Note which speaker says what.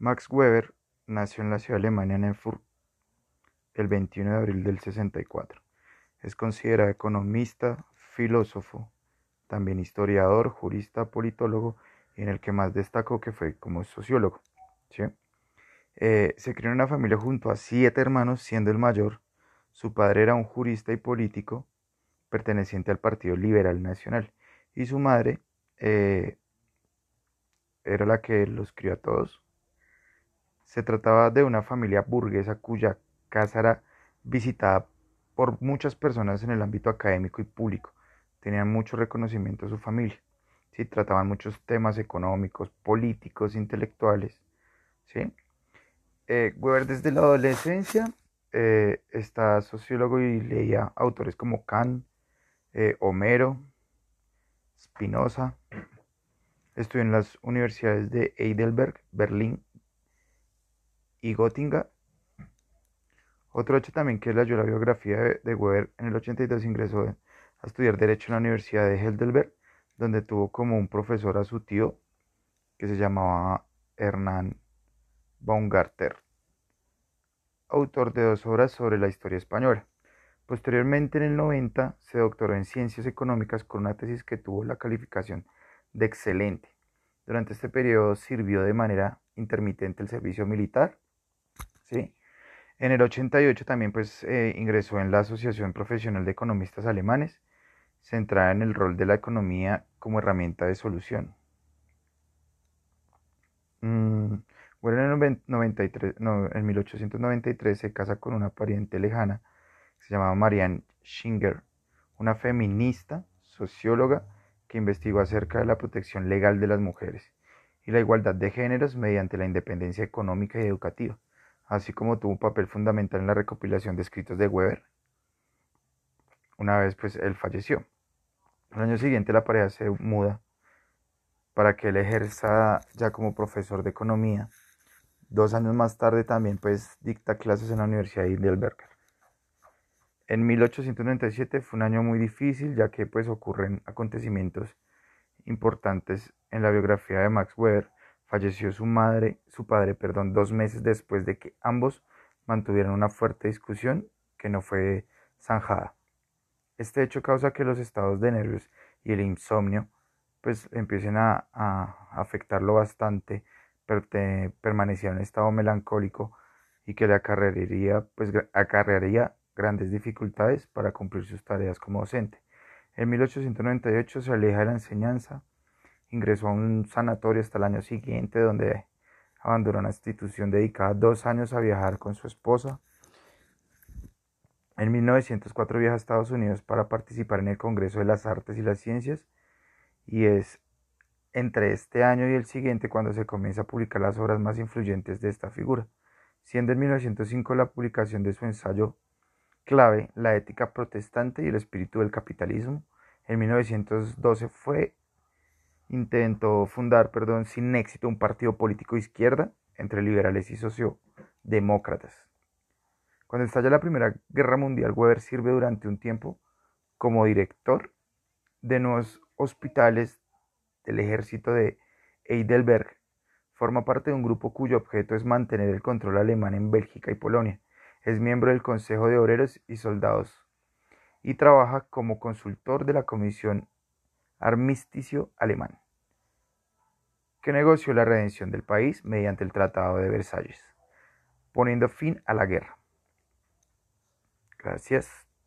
Speaker 1: Max Weber nació en la ciudad alemana Erfurt el 21 de abril del 64. Es considerado economista, filósofo, también historiador, jurista, politólogo y en el que más destacó que fue como sociólogo. Eh, se crió en una familia junto a siete hermanos, siendo el mayor. Su padre era un jurista y político perteneciente al Partido Liberal Nacional y su madre eh, era la que los crió a todos. Se trataba de una familia burguesa cuya casa era visitada por muchas personas en el ámbito académico y público. Tenían mucho reconocimiento a su familia. ¿sí? Trataban muchos temas económicos, políticos, intelectuales. ¿sí? Eh, Weber desde la adolescencia eh, está sociólogo y leía autores como Kant, eh, Homero, Spinoza. Estudió en las universidades de Heidelberg, Berlín y Göttingen. Otro hecho también que leyó la biografía de, Weber en el 82 ingresó a estudiar Derecho en la Universidad de Heidelberg, donde tuvo como un profesor a su tío que se llamaba Hernán Baumgarter, autor de dos obras sobre la historia española. Posteriormente, en el 90, se doctoró en Ciencias Económicas con una tesis que tuvo la calificación de excelente. Durante este periodo sirvió de manera intermitente el servicio militar. ¿Sí? En el 88 también pues, eh, ingresó en la Asociación Profesional de Economistas Alemanes, centrada en el rol de la economía como herramienta de solución. Mm, bueno, en, 93, en 1893 se casa con una pariente lejana se llamaba Marianne Schinger, una feminista, socióloga, que investigó acerca de la protección legal de las mujeres y la igualdad de géneros mediante la independencia económica y educativa, así como tuvo un papel fundamental en la recopilación de escritos de Weber. Una vez pues él falleció. Al año siguiente la pareja se muda para que él ejerza ya como profesor de economía. Dos años más tarde también pues dicta clases en la Universidad de Heidelberg. En 1897 fue un año muy difícil ya que pues ocurren acontecimientos importantes en la biografía de Max Weber. Falleció su madre, su padre, perdón, dos meses después de que ambos mantuvieran una fuerte discusión que no fue zanjada. Este hecho causa que los estados de nervios y el insomnio pues empiecen a, afectarlo bastante, pero permanecía en un estado melancólico y que le acarrearía, pues, acarrearía grandes dificultades para cumplir sus tareas como docente. En 1898 se aleja de la enseñanza, ingresó a un sanatorio hasta el año siguiente donde abandonó una institución dedicada dos años a viajar con su esposa. En 1904 viaja a Estados Unidos para participar en el Congreso de las Artes y las Ciencias y es entre este año y el siguiente cuando se comienza a publicar las obras más influyentes de esta figura, siendo en 1905 la publicación de su ensayo clave la ética protestante y el espíritu del capitalismo. En 1912 fue intentó fundar, perdón, sin éxito un partido político izquierda entre liberales y sociodemócratas. Cuando estalla la Primera Guerra Mundial, Weber sirve durante un tiempo como director de nuevos hospitales del ejército de Heidelberg. Forma parte de un grupo cuyo objeto es mantener el control alemán en Bélgica y Polonia es miembro del Consejo de Obreros y Soldados y trabaja como consultor de la Comisión Armisticio Alemán, que negoció la redención del país mediante el Tratado de Versalles, poniendo fin a la guerra. Gracias.